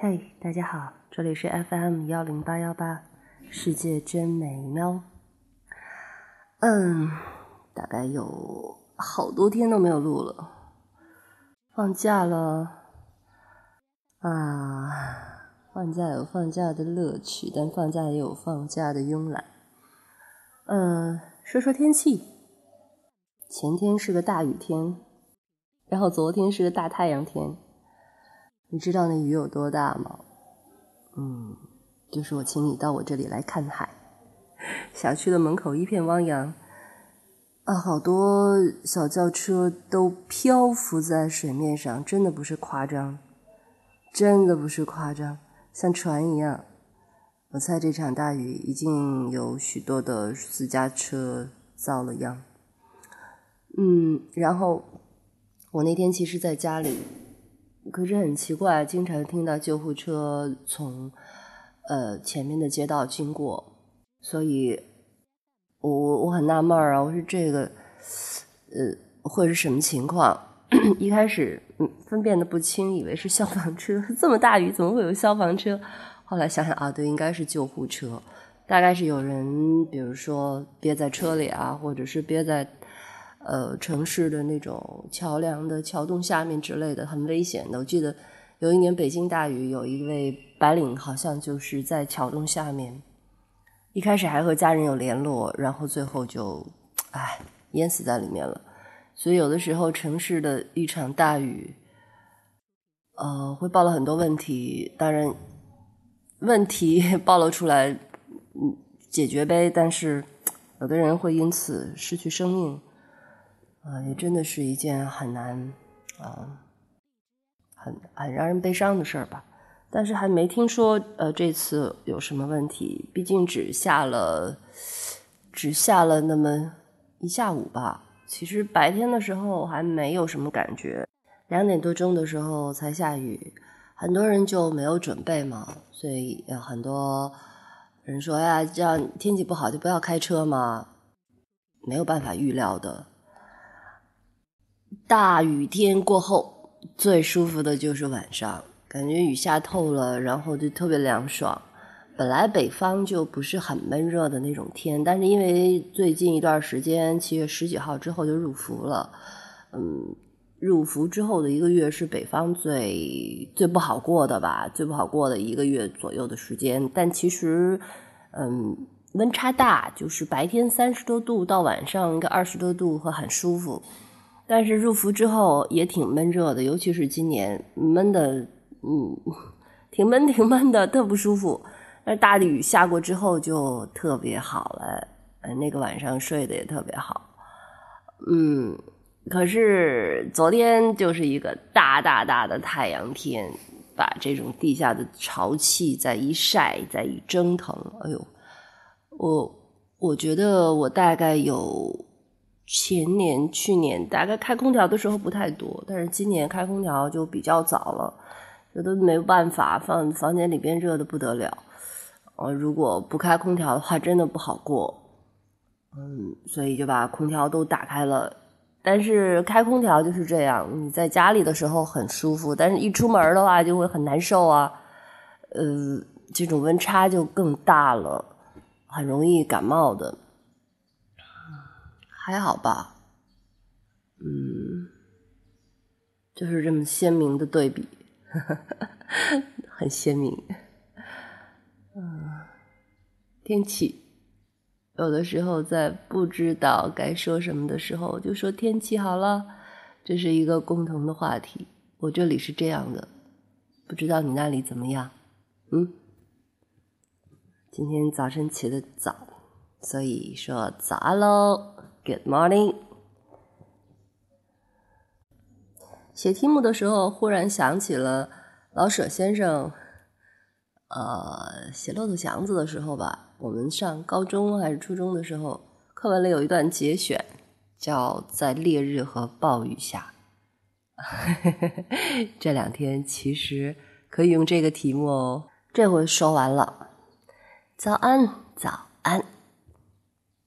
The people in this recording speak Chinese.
嘿，大家好，这里是 FM 幺零八幺八，世界真美妙。嗯，大概有好多天都没有录了，放假了啊！放假有放假的乐趣，但放假也有放假的慵懒。嗯，说说天气，前天是个大雨天，然后昨天是个大太阳天。你知道那雨有多大吗？嗯，就是我请你到我这里来看海，小区的门口一片汪洋，啊，好多小轿车都漂浮在水面上，真的不是夸张，真的不是夸张，像船一样。我猜这场大雨已经有许多的私家车遭了殃。嗯，然后我那天其实在家里。可是很奇怪，经常听到救护车从呃前面的街道经过，所以我我我很纳闷啊，我说这个呃会是什么情况？一开始分辨的不清，以为是消防车，这么大雨怎么会有消防车？后来想想啊，对，应该是救护车，大概是有人，比如说憋在车里啊，或者是憋在。呃，城市的那种桥梁的桥洞下面之类的，很危险的。我记得有一年北京大雨，有一位白领好像就是在桥洞下面，一开始还和家人有联络，然后最后就，唉，淹死在里面了。所以有的时候城市的一场大雨，呃，会暴露很多问题。当然，问题 暴露出来，嗯，解决呗。但是有的人会因此失去生命。啊，也真的是一件很难啊，很很让人悲伤的事儿吧。但是还没听说呃这次有什么问题，毕竟只下了只下了那么一下午吧。其实白天的时候还没有什么感觉，两点多钟的时候才下雨，很多人就没有准备嘛，所以有很多人说呀，这样天气不好就不要开车嘛，没有办法预料的。大雨天过后，最舒服的就是晚上，感觉雨下透了，然后就特别凉爽。本来北方就不是很闷热的那种天，但是因为最近一段时间，七月十几号之后就入伏了，嗯，入伏之后的一个月是北方最最不好过的吧，最不好过的一个月左右的时间。但其实，嗯，温差大，就是白天三十多度，到晚上一个二十多度，会很舒服。但是入伏之后也挺闷热的，尤其是今年闷的，嗯，挺闷挺闷的，特不舒服。但是大雨下过之后就特别好了，那个晚上睡得也特别好。嗯，可是昨天就是一个大大大的太阳天，把这种地下的潮气再一晒，再一蒸腾，哎呦，我我觉得我大概有。前年、去年大概开空调的时候不太多，但是今年开空调就比较早了，这都没办法，放房间里边热的不得了。呃，如果不开空调的话，真的不好过。嗯，所以就把空调都打开了。但是开空调就是这样，你在家里的时候很舒服，但是一出门的话就会很难受啊。呃，这种温差就更大了，很容易感冒的。还好吧，嗯，就是这么鲜明的对比，很鲜明。嗯，天气有的时候在不知道该说什么的时候，就说天气好了，这是一个共同的话题。我这里是这样的，不知道你那里怎么样？嗯，今天早晨起得早，所以说早安喽。Good morning。写题目的时候，忽然想起了老舍先生，呃，写《骆驼祥子》的时候吧，我们上高中还是初中的时候，课文里有一段节选，叫《在烈日和暴雨下》。这两天其实可以用这个题目哦。这回说完了，早安，早安。